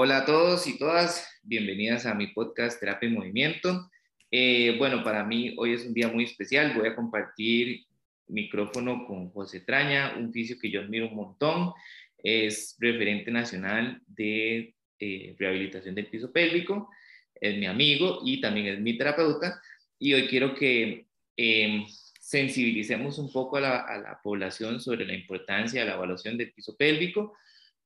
Hola a todos y todas, bienvenidas a mi podcast Terapia en Movimiento. Eh, bueno, para mí hoy es un día muy especial. Voy a compartir micrófono con José Traña, un fisio que yo admiro un montón. Es referente nacional de eh, rehabilitación del piso pélvico. Es mi amigo y también es mi terapeuta. Y hoy quiero que em, sensibilicemos un poco a la, a la población sobre la importancia de la evaluación del piso pélvico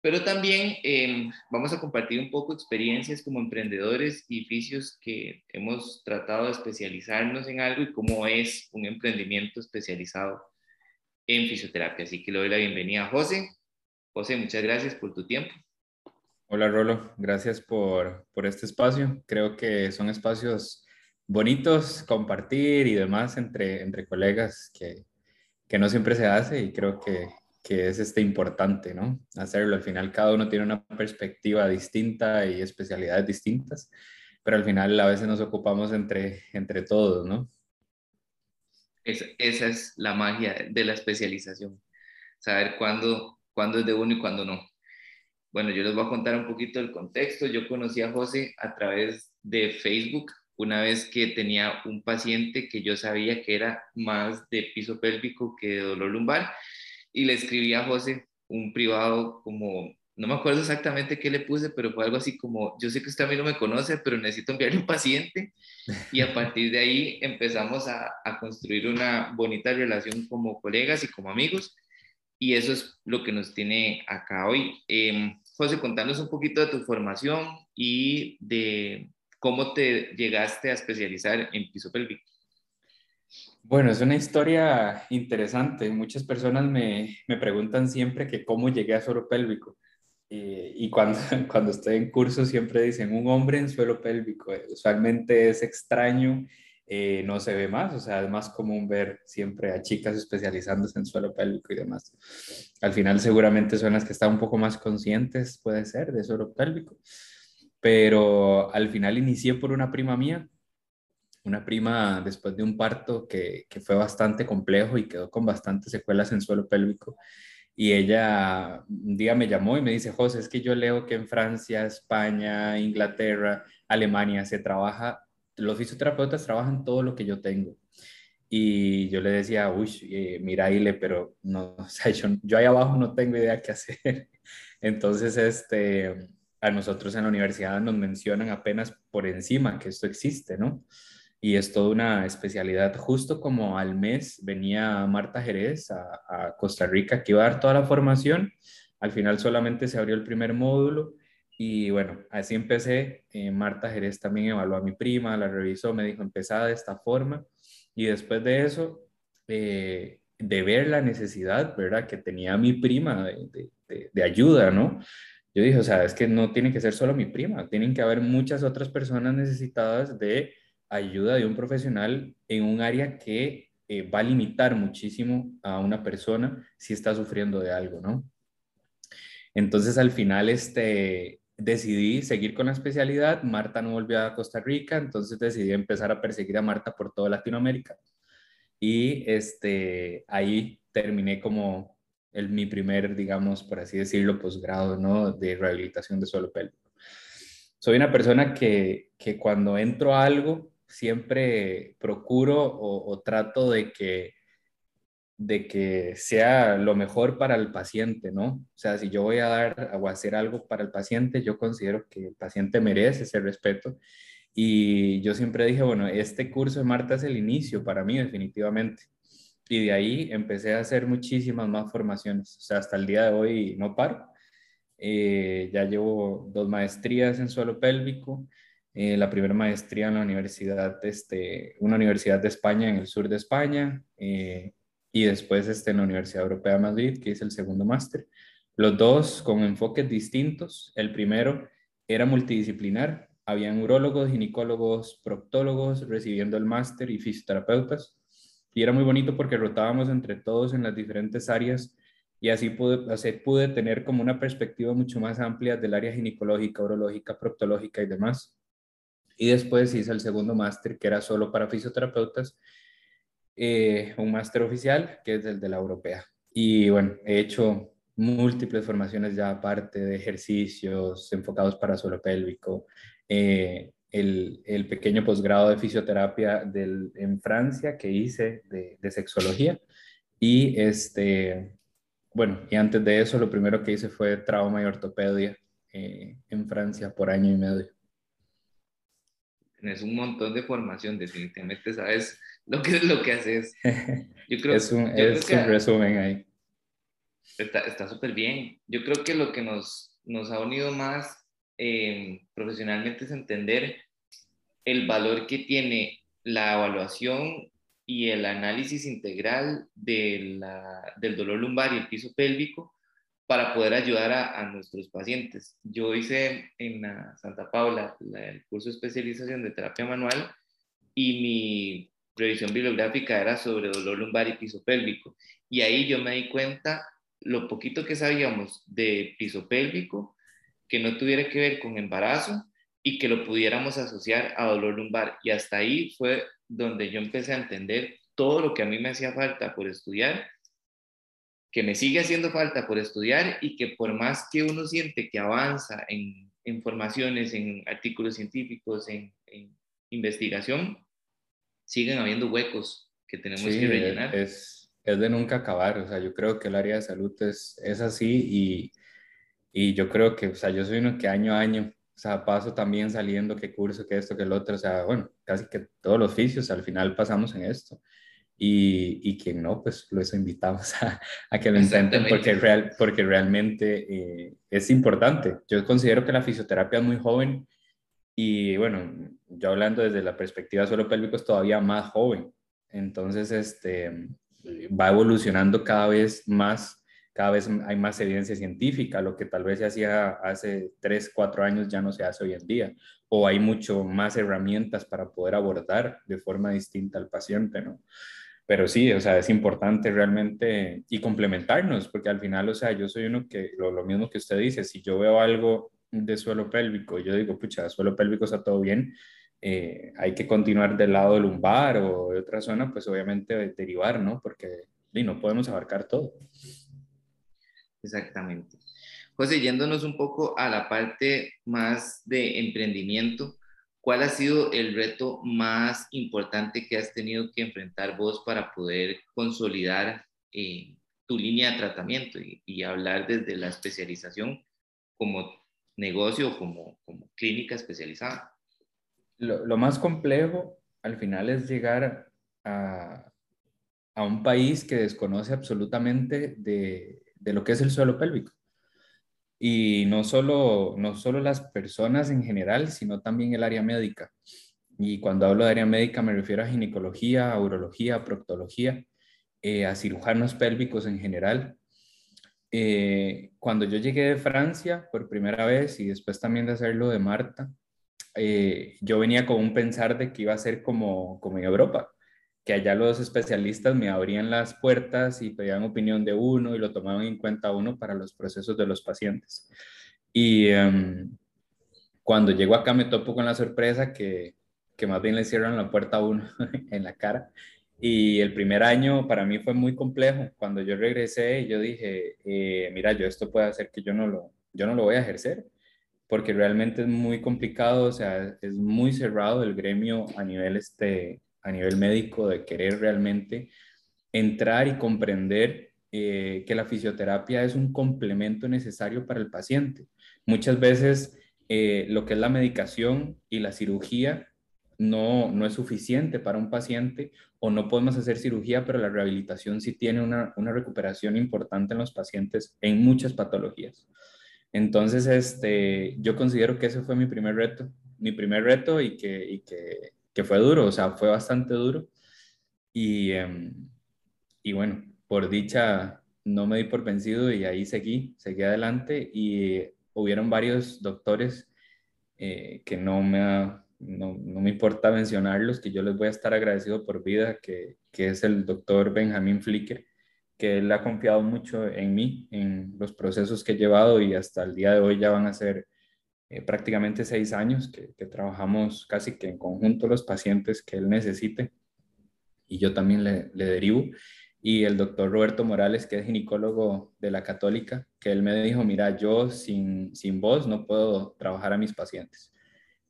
pero también em, vamos a compartir un poco experiencias como emprendedores y oficios que hemos tratado de especializarnos en algo y cómo es un emprendimiento especializado en fisioterapia. Así que le doy la bienvenida a José. José, muchas gracias por tu tiempo. Hola Rolo, gracias por, por este espacio. Creo que son espacios bonitos compartir y demás entre, entre colegas que, que no siempre se hace y creo que que es este importante, ¿no? Hacerlo. Al final cada uno tiene una perspectiva distinta y especialidades distintas, pero al final a veces nos ocupamos entre, entre todos, ¿no? esa es la magia de la especialización, saber cuándo, cuándo es de uno y cuándo no. Bueno, yo les voy a contar un poquito el contexto. Yo conocí a José a través de Facebook una vez que tenía un paciente que yo sabía que era más de piso pélvico que de dolor lumbar y le escribí a José un privado como, no me acuerdo exactamente qué le puse, pero fue algo así como, yo sé que usted a mí no me conoce, pero necesito enviarle un paciente. Y a partir de ahí empezamos a, a construir una bonita relación como colegas y como amigos. Y eso es lo que nos tiene acá hoy. Eh, José, contanos un poquito de tu formación y de cómo te llegaste a especializar en piso pélvico. Bueno, es una historia interesante. Muchas personas me, me preguntan siempre que cómo llegué a suelo pélvico. Eh, y cuando, cuando estoy en curso siempre dicen un hombre en suelo pélvico. Eh, usualmente es extraño, eh, no se ve más, o sea, es más común ver siempre a chicas especializándose en suelo pélvico y demás. Al final seguramente son las que están un poco más conscientes, puede ser, de suelo pélvico. Pero al final inicié por una prima mía una prima después de un parto que, que, fue bastante complejo y quedó con bastantes secuelas en suelo pélvico. Y ella un día me llamó y me dice, José, es que yo leo que en Francia, España, Inglaterra, Alemania se trabaja, los fisioterapeutas trabajan todo lo que yo tengo. Y yo le decía, uy, eh, mira, Ile, pero no, o sea, yo, yo ahí abajo no tengo idea qué hacer. Entonces, este, a nosotros en la universidad nos mencionan apenas por encima que esto existe, ¿no? Y es toda una especialidad. Justo como al mes venía Marta Jerez a, Costa Rica, que iba a dar toda la formación. Al final solamente se abrió el primer módulo y bueno, así empecé. Eh, Marta Jerez también evaluó a mi prima, la revisó, me dijo, empezada de esta forma. Y después de eso, eh, de ver la necesidad, ¿verdad? Que tenía mi prima de, de, ayuda, ¿no? Yo dije, o sea, es que no tiene que ser solo mi prima, tienen que haber muchas otras personas necesitadas de ayuda de un profesional en un área que eh, va a limitar muchísimo a una persona si está sufriendo de algo, ¿no? Entonces al final este, decidí seguir con la especialidad, Marta no volvió a Costa Rica, entonces decidí empezar a perseguir a Marta por toda Latinoamérica. Y este, ahí terminé como el, mi primer, digamos, por así decirlo, posgrado, ¿no? De rehabilitación de suelo pélvico. Soy una persona que, que cuando entro a algo, siempre procuro o, trato de que, de que sea lo mejor para el paciente, ¿no? O sea, si yo voy a dar o hacer algo para el paciente, yo considero que el paciente merece ese respeto. Y yo siempre dije, bueno, este curso de Marta es el inicio para mí definitivamente. Y de ahí empecé a hacer muchísimas más formaciones. O sea, hasta el día de hoy no paro. Eh, ya llevo dos maestrías en suelo pélvico, eh, la primera maestría en la universidad, este, una universidad de España en el sur de España, eh, y después este, en la Universidad Europea de Madrid, que es el segundo máster. Los dos con enfoques distintos. El primero era multidisciplinar. Habían urólogos, ginecólogos, proctólogos recibiendo el máster y fisioterapeutas. Y era muy bonito porque rotábamos entre todos en las diferentes áreas y así pude, así pude tener como una perspectiva mucho más amplia del área ginecológica, urológica, proctológica y demás. Y después hice el segundo máster, que era solo para fisioterapeutas, eh, un máster oficial, que es el de la europea. Y bueno, he hecho múltiples formaciones ya aparte de ejercicios enfocados para suelo pélvico, eh, el, pequeño posgrado de fisioterapia del, en Francia que hice de, de, sexología y este, bueno, y antes de eso lo primero que hice fue trauma y ortopedia eh, en Francia por año y medio. Tienes un montón de formación, definitivamente sabes lo que es lo que haces. Yo creo, es un, es un resumen ahí. Está súper bien. Yo creo que lo que nos, nos ha unido más eh, profesionalmente es entender el valor que tiene la evaluación y el análisis integral de la, del dolor lumbar y el piso pélvico para poder ayudar a, nuestros pacientes. Yo hice en Santa Paula el curso de especialización de terapia manual y mi revisión bibliográfica era sobre dolor lumbar y piso pélvico. Y ahí yo me di cuenta lo poquito que sabíamos de piso pélvico, que no tuviera que ver con embarazo y que lo pudiéramos asociar a dolor lumbar. Y hasta ahí fue donde yo empecé a entender todo lo que a mí me hacía falta por estudiar, que me sigue haciendo falta por estudiar y que por más que uno siente que avanza en, en formaciones, en artículos científicos, en, investigación, siguen habiendo huecos que tenemos que rellenar. Es, es de nunca acabar, o sea, yo creo que el área de salud es, es así y, y yo creo que, o sea, yo soy uno que año a año o sea, paso también saliendo qué curso, qué esto, qué el otro, o sea, bueno, casi que todos los oficios al final pasamos en esto. Y, y quien no, pues los invitamos a, a que lo intenten porque, real, porque realmente eh, es importante. Yo considero que la fisioterapia es muy joven y bueno, yo hablando desde la perspectiva suelo pélvico es todavía más joven. Entonces, este, va evolucionando cada vez más cada vez hay más evidencia científica, lo que tal vez se hacía hace 3, 4 años ya no se hace hoy en día, o hay mucho más herramientas para poder abordar de forma distinta al paciente, ¿no? Pero sí, o sea, es importante realmente y complementarnos, porque al final, o sea, yo soy uno que, lo, lo mismo que usted dice, si yo veo algo de suelo pélvico, yo digo, pucha, suelo pélvico está todo bien, eh, hay que continuar del lado lumbar o de otra zona, pues obviamente derivar, ¿no? Porque y no podemos abarcar todo. Exactamente. José, yéndonos un poco a la parte más de emprendimiento, ¿cuál ha sido el reto más importante que has tenido que enfrentar vos para poder consolidar eh, tu línea de tratamiento y, hablar desde la especialización como negocio, como, como clínica especializada? Lo, más complejo al final es llegar a, a un país que desconoce absolutamente de lo que es el suelo pélvico. Y no solo, no solo las personas en general, sino también el área médica. Y cuando hablo de área médica me refiero a ginecología, a urología, a proctología, eh, a cirujanos pélvicos en general. Eh, cuando yo llegué de Francia por primera vez y después también de hacerlo de Marta, eh, yo venía con un pensar de que iba a ser como, como en Europa, que allá los especialistas me abrían las puertas y pedían opinión de uno y lo tomaban en cuenta uno para los procesos de los pacientes. Y em, cuando llego acá me topo con la sorpresa que, que más bien le cierran la puerta a uno en la cara. Y el primer año para mí fue muy complejo. Cuando yo regresé, yo dije, eh, mira, yo esto puede hacer que yo no, lo, yo no lo voy a ejercer, porque realmente es muy complicado, o sea, es muy cerrado el gremio a nivel este, a nivel médico de querer realmente entrar y comprender eh, que la fisioterapia es un complemento necesario para el paciente. Muchas veces eh, lo que es la medicación y la cirugía no, no es suficiente para un paciente o no podemos hacer cirugía, pero la rehabilitación sí tiene una, una recuperación importante en los pacientes en muchas patologías. Entonces, este, yo considero que ese fue mi primer reto, mi primer reto y que, y que que fue duro, o sea, fue bastante duro. Y, em, y bueno, por dicha no me di por vencido y ahí seguí, seguí adelante y hubieron varios doctores eh, que no me, no, no, me importa mencionarlos, que yo les voy a estar agradecido por vida, que, que es el doctor Benjamín Flicker, que él ha confiado mucho en mí, en los procesos que he llevado y hasta el día de hoy ya van a ser eh, prácticamente seis años que, trabajamos casi que en conjunto los pacientes que él necesite y yo también le, le derivo. y el doctor Roberto Morales, que es ginecólogo de la católica, que él me dijo, mira, yo sin, sin vos no puedo trabajar a mis pacientes.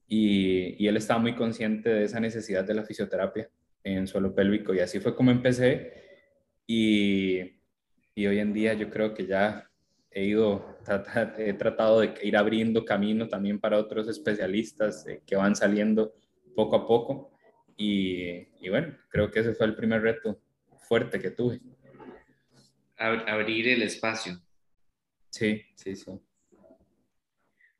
Y, y, él estaba muy consciente de esa necesidad de la fisioterapia en suelo pélvico y así fue como empecé y, y hoy en día yo creo que ya he ido, he tratado de ir abriendo camino también para otros especialistas eh, que van saliendo poco a poco y, y bueno, creo que ese fue el primer reto fuerte que tuve. Abrir el espacio. Sí, sí, sí.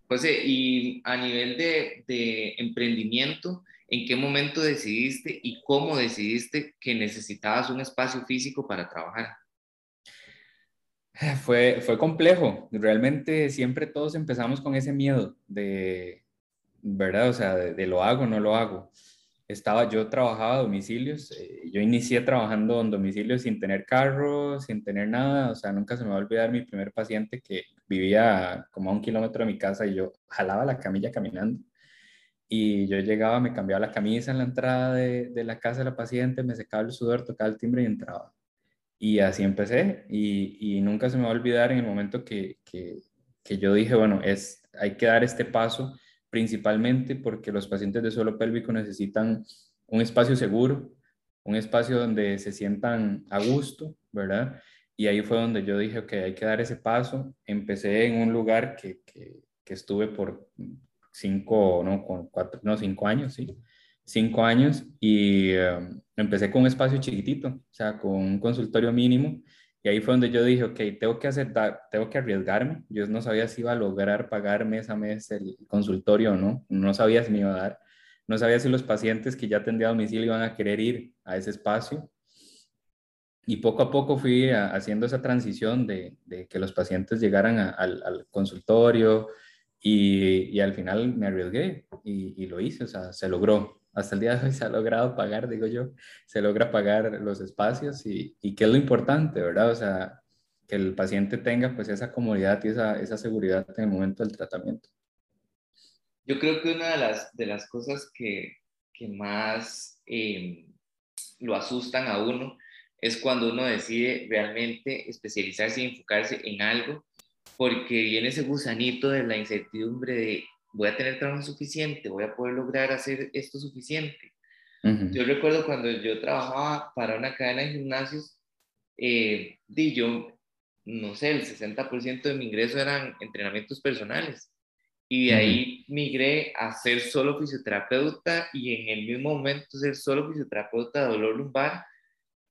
José, y a nivel de, de, emprendimiento, ¿en qué momento decidiste y cómo decidiste que necesitabas un espacio físico para trabajar? Fue, fue complejo. Realmente siempre todos empezamos con ese miedo de, ¿verdad? O sea, de, lo hago, no lo hago estaba, yo trabajaba a domicilios, eh, yo inicié trabajando en domicilios sin tener carro, sin tener nada, o sea, nunca se me va a olvidar mi primer paciente que vivía como a un kilómetro de mi casa y yo jalaba la camilla caminando. Y yo llegaba, me cambiaba la camisa en la entrada de, de la casa de la paciente, me secaba el sudor, tocaba el timbre y entraba. Y así empecé y, nunca se me va a olvidar en el momento que, que, que yo dije, bueno, es, hay que dar este paso principalmente porque los pacientes de suelo pélvico necesitan un espacio seguro, un espacio donde se sientan a gusto, ¿verdad? Y ahí fue donde yo dije, ok, hay que dar ese paso. Empecé en un lugar que, que, estuve por cinco, no, cuatro, no, cinco años, sí, cinco años y um, empecé con un espacio chiquitito, o sea, con un consultorio mínimo y ahí fue donde yo dije, ok, tengo que, hacer, tengo que arriesgarme. Yo no sabía si iba a lograr pagar mes a mes el consultorio o no. No sabía si me iba a dar. No sabía si los pacientes que ya atendía a domicilio iban a querer ir a ese espacio. Y poco a poco fui haciendo esa transición de, de, que los pacientes llegaran al, al, consultorio y, y, al final me arriesgué y, y lo hice, o sea, se logró hasta el día de hoy se ha logrado pagar, digo yo, se logra pagar los espacios y, y qué es lo importante, ¿verdad? O sea, que el paciente tenga pues esa comodidad y esa, esa seguridad en el momento del tratamiento. Yo creo que una de las, de las cosas que, que más eh, lo asustan a uno es cuando uno decide realmente especializarse y enfocarse en algo, porque viene ese gusanito de la incertidumbre de voy a tener trabajo suficiente, voy a poder lograr hacer esto suficiente. Yo recuerdo cuando yo trabajaba para una cadena de gimnasios, eh, di yo, no sé, el 60% de mi ingreso eran entrenamientos personales. Y de ahí migré a ser solo fisioterapeuta y en el mismo momento ser solo fisioterapeuta de dolor lumbar.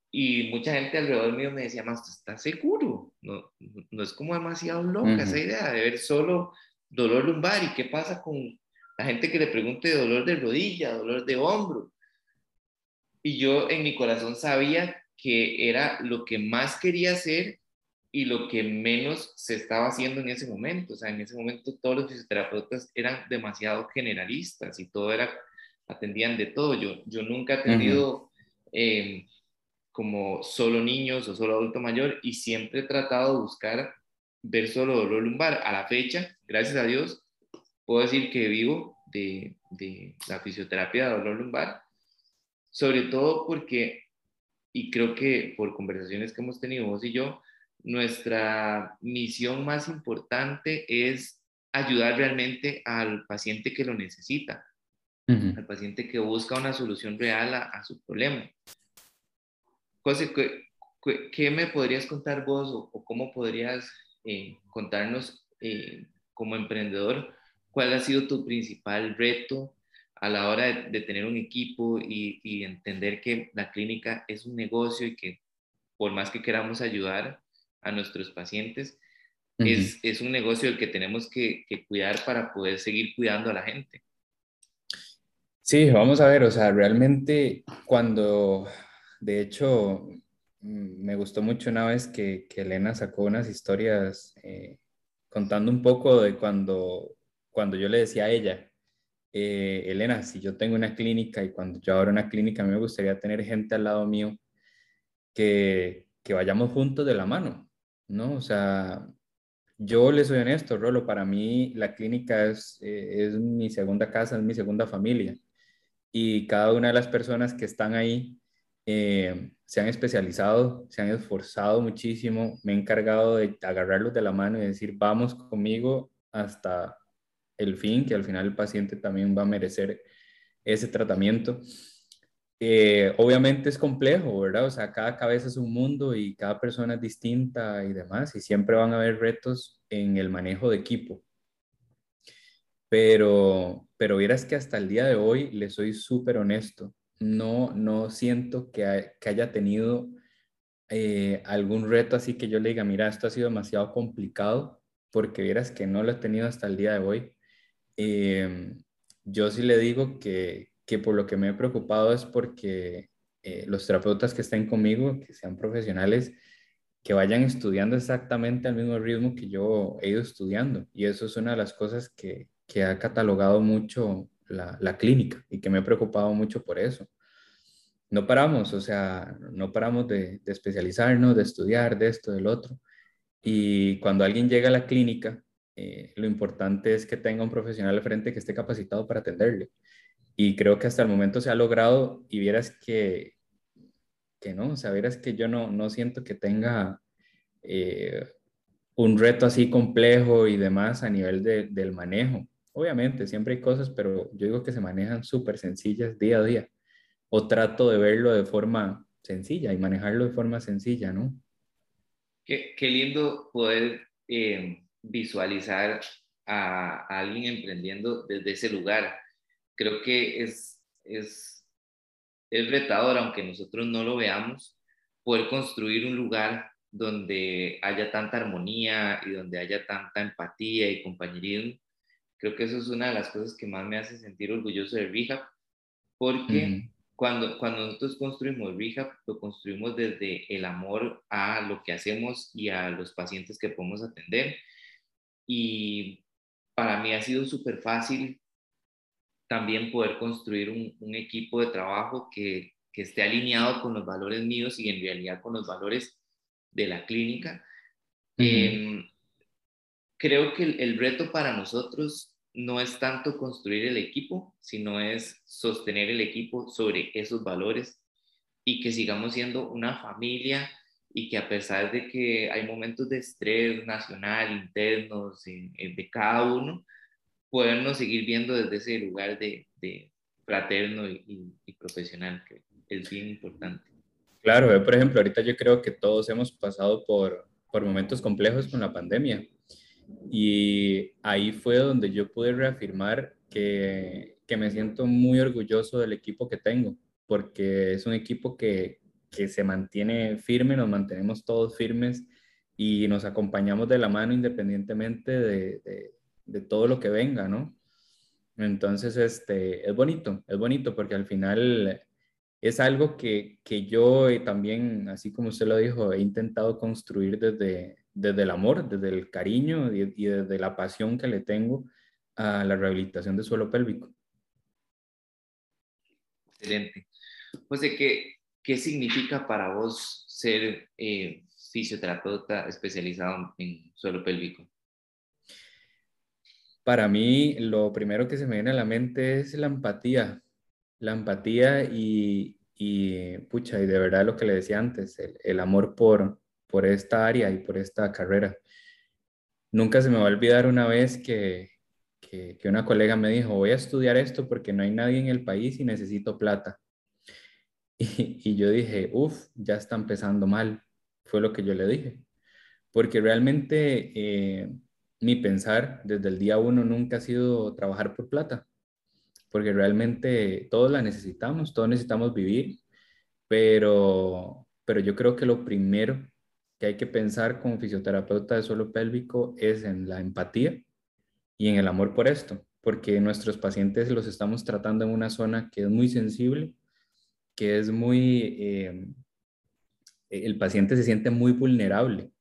Y mucha gente alrededor mío me decía, más, ¿estás seguro? No, no es como demasiado loca esa idea de ver solo dolor lumbar y qué pasa con la gente que le pregunte dolor de rodilla, dolor de hombro. Y yo en mi corazón sabía que era lo que más quería hacer y lo que menos se estaba haciendo en ese momento. O sea, en ese momento todos los fisioterapeutas eran demasiado generalistas y todo era, atendían de todo. Yo, yo nunca he atendido eh, como solo niños o solo adulto mayor y siempre he tratado de buscar ver solo dolor lumbar. A la fecha, gracias a Dios, puedo decir que vivo de, de la fisioterapia de dolor lumbar, sobre todo porque, y creo que por conversaciones que hemos tenido vos y yo, nuestra misión más importante es ayudar realmente al paciente que lo necesita, al paciente que busca una solución real a, a su problema. José, ¿qué, ¿qué, me podrías contar vos o, o cómo podrías eh, contarnos eh, como emprendedor cuál ha sido tu principal reto a la hora de, tener un equipo y, entender que la clínica es un negocio y que por más que queramos ayudar a nuestros pacientes, es, es, un negocio el que tenemos que, que cuidar para poder seguir cuidando a la gente. Sí, vamos a ver, o sea, realmente cuando, de hecho, Mm, me gustó mucho una vez que, que Elena sacó unas historias eh, contando un poco de cuando, cuando yo le decía a ella, eh, Elena, si yo tengo una clínica y cuando yo abro una clínica, a mí me gustaría tener gente al lado mío que, que vayamos juntos de la mano, ¿no? O sea, yo le soy honesto, Rolo, para mí la clínica es, eh, es mi segunda casa, es mi segunda familia. Y cada una de las personas que están ahí se han especializado, se han esforzado muchísimo, me he encargado de agarrarlos de la mano y decir, vamos conmigo hasta el fin, que al final el paciente también va a merecer ese tratamiento. Eh, obviamente es complejo, ¿verdad? O sea, cada cabeza es un mundo y cada persona es distinta y demás, y siempre van a haber retos en el manejo de equipo. Pero, pero vieras que hasta el día de hoy, le soy súper honesto, no, no siento que, que haya tenido eh, algún reto así que yo le diga, mira, esto ha sido demasiado complicado, porque vieras que no lo he tenido hasta el día de hoy. Em, yo sí le digo que, que, por lo que me he preocupado es porque eh, los terapeutas que estén conmigo, que sean profesionales, que vayan estudiando exactamente al mismo ritmo que yo he ido estudiando. Y eso es una de las cosas que, que ha catalogado mucho la, clínica y que me he preocupado mucho por eso. No paramos, o sea, no paramos de, especializarnos, de estudiar, de esto, del otro. Y cuando alguien llega a la clínica, eh, lo importante es que tenga un profesional al frente que esté capacitado para atenderle. Y creo que hasta el momento se ha logrado y vieras que, que no, o sea, vieras que yo no, no siento que tenga eh, un reto así complejo y demás a nivel del manejo. Obviamente, siempre hay cosas, pero yo digo que se manejan súper sencillas día a día. O trato de verlo de forma sencilla y manejarlo de forma sencilla, ¿no? Qué, lindo poder eh, visualizar a, alguien emprendiendo desde ese lugar. Creo que es, es, es retador, aunque nosotros no lo veamos, poder construir un lugar donde haya tanta armonía y donde haya tanta empatía y compañerismo Creo que eso es una de las cosas que más me hace sentir orgulloso de Rehab, porque cuando, cuando nosotros construimos Rehab, lo construimos desde el amor a lo que hacemos y a los pacientes que podemos atender. Y para mí ha sido súper fácil también poder construir un, un equipo de trabajo que, que, esté alineado con los valores míos y en realidad con los valores de la clínica. Em, creo que el, el, reto para nosotros no es tanto construir el equipo, sino es sostener el equipo sobre esos valores y que sigamos siendo una familia y que a pesar de que hay momentos de estrés nacional, internos, de cada uno, podernos seguir viendo desde ese lugar de, fraterno y, profesional, que es bien importante. Claro, por ejemplo, ahorita yo creo que todos hemos pasado por, por momentos complejos con la pandemia y ahí fue donde yo pude reafirmar que, que me siento muy orgulloso del equipo que tengo, porque es un equipo que, que se mantiene firme, nos mantenemos todos firmes y nos acompañamos de la mano independientemente de, de, todo lo que venga, ¿no? Entonces, este, es bonito, es bonito porque al final es algo que, que yo también, así como usted lo dijo, he intentado construir desde, desde el amor, desde el cariño y, desde la pasión que le tengo a la rehabilitación de suelo pélvico. Excelente. José, ¿qué, qué significa para vos ser eh, fisioterapeuta especializado en suelo pélvico? Para mí, lo primero que se me viene a la mente es la empatía. La empatía y, y pucha, y de verdad lo que le decía antes, el amor por, por esta área y por esta carrera. Nunca se me va a olvidar una vez que, que, una colega me dijo, voy a estudiar esto porque no hay nadie en el país y necesito plata. Y, yo dije, uff, ya está empezando mal. Fue lo que yo le dije. Porque realmente eh, mi pensar desde el día uno nunca ha sido trabajar por plata. Porque realmente todos la necesitamos, todos necesitamos vivir. Pero, pero yo creo que lo primero que hay que pensar como fisioterapeuta de suelo pélvico es en la empatía y en el amor por esto, porque nuestros pacientes los estamos tratando en una zona que es muy sensible, que es muy, eh, el paciente se siente muy vulnerable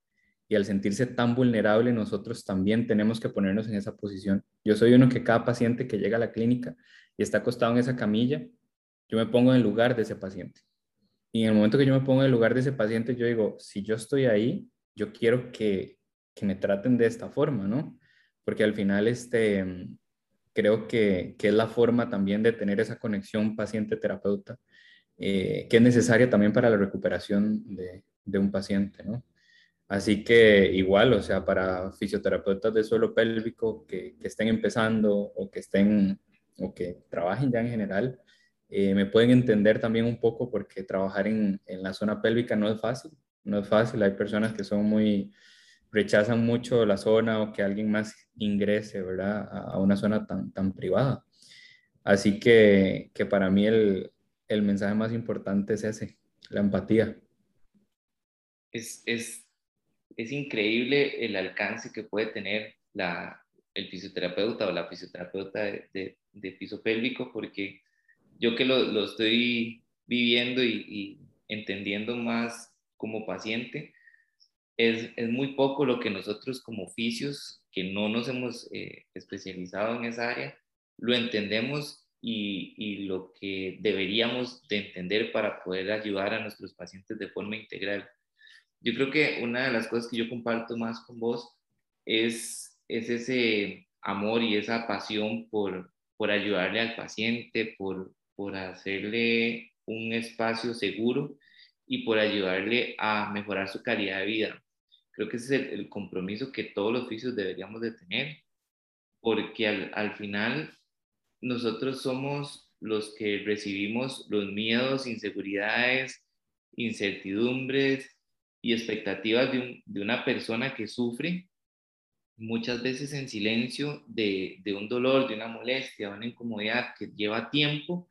y al sentirse tan vulnerable nosotros también tenemos que ponernos en esa posición. Yo soy uno que cada paciente que llega a la clínica y está acostado en esa camilla, yo me pongo en lugar de ese paciente y en el momento que yo me pongo en el lugar de ese paciente, yo digo, si yo estoy ahí, yo quiero que, que me traten de esta forma, ¿no? Porque al final, este, creo que, que, es la forma también de tener esa conexión paciente-terapeuta, eh, que es necesaria también para la recuperación de, de un paciente, ¿no? Así que igual, o sea, para fisioterapeutas de suelo pélvico que, que estén empezando o que estén o que trabajen ya en general, eh, me pueden entender también un poco porque trabajar en, en, la zona pélvica no es fácil, no es fácil. Hay personas que son muy, rechazan mucho la zona o que alguien más ingrese, ¿verdad? A, a una zona tan, tan privada. Así que, que para mí el, el mensaje más importante es ese, la empatía. Es, es es increíble el alcance que puede tener la, el fisioterapeuta o la fisioterapeuta de, de, piso pélvico, porque yo que lo, lo estoy viviendo y, entendiendo más como paciente, es, es, muy poco lo que nosotros como oficios, que no nos hemos eh, especializado en esa área, lo entendemos y, y, lo que deberíamos de entender para poder ayudar a nuestros pacientes de forma integral. Yo creo que una de las cosas que yo comparto más con vos es, es ese amor y esa pasión por, por ayudarle al paciente, por, por hacerle un espacio seguro y por ayudarle a mejorar su calidad de vida. Creo que ese es el, compromiso que todos los oficios deberíamos de tener, porque al, al final nosotros somos los que recibimos los miedos, inseguridades, incertidumbres y expectativas de, una persona que sufre muchas veces en silencio de, un dolor, de una molestia, de una incomodidad que lleva tiempo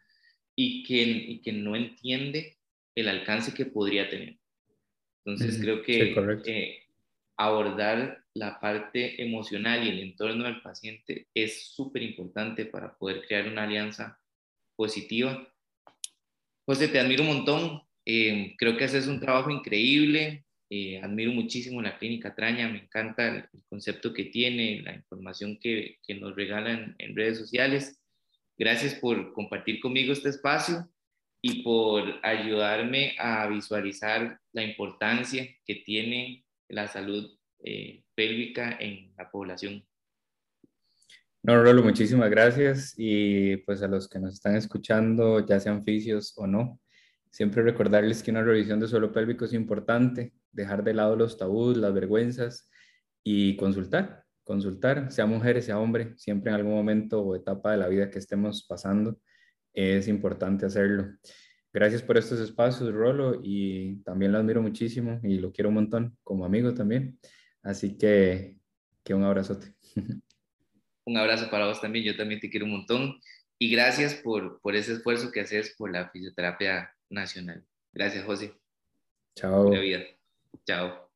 y que, que no entiende el alcance que podría tener. Entonces creo que eh, abordar la parte emocional y el entorno del paciente es súper importante para poder crear una alianza positiva. José, te admiro un montón. Eh, creo que haces un trabajo increíble. Eh, admiro muchísimo la clínica Traña. Me encanta el, concepto que tiene, la información que, que nos regalan en redes sociales. Gracias por compartir conmigo este espacio y por ayudarme a visualizar la importancia que tiene la salud eh, pélvica en la población. No, Rolo, muchísimas gracias y pues a los que nos están escuchando, ya sean fisios o no, Siempre recordarles que una revisión de suelo pélvico es importante, dejar de lado los tabús, las vergüenzas y consultar, consultar, sea mujer, sea hombre, siempre en algún momento o etapa de la vida que estemos pasando, es importante hacerlo. Gracias por estos espacios, Rolo, y también lo admiro muchísimo y lo quiero un montón como amigo también. Así que, que un abrazote. Un abrazo para vos también, yo también te quiero un montón. Y gracias por, por ese esfuerzo que haces por la fisioterapia nacional. Gracias, José. Chao. vida. Chao.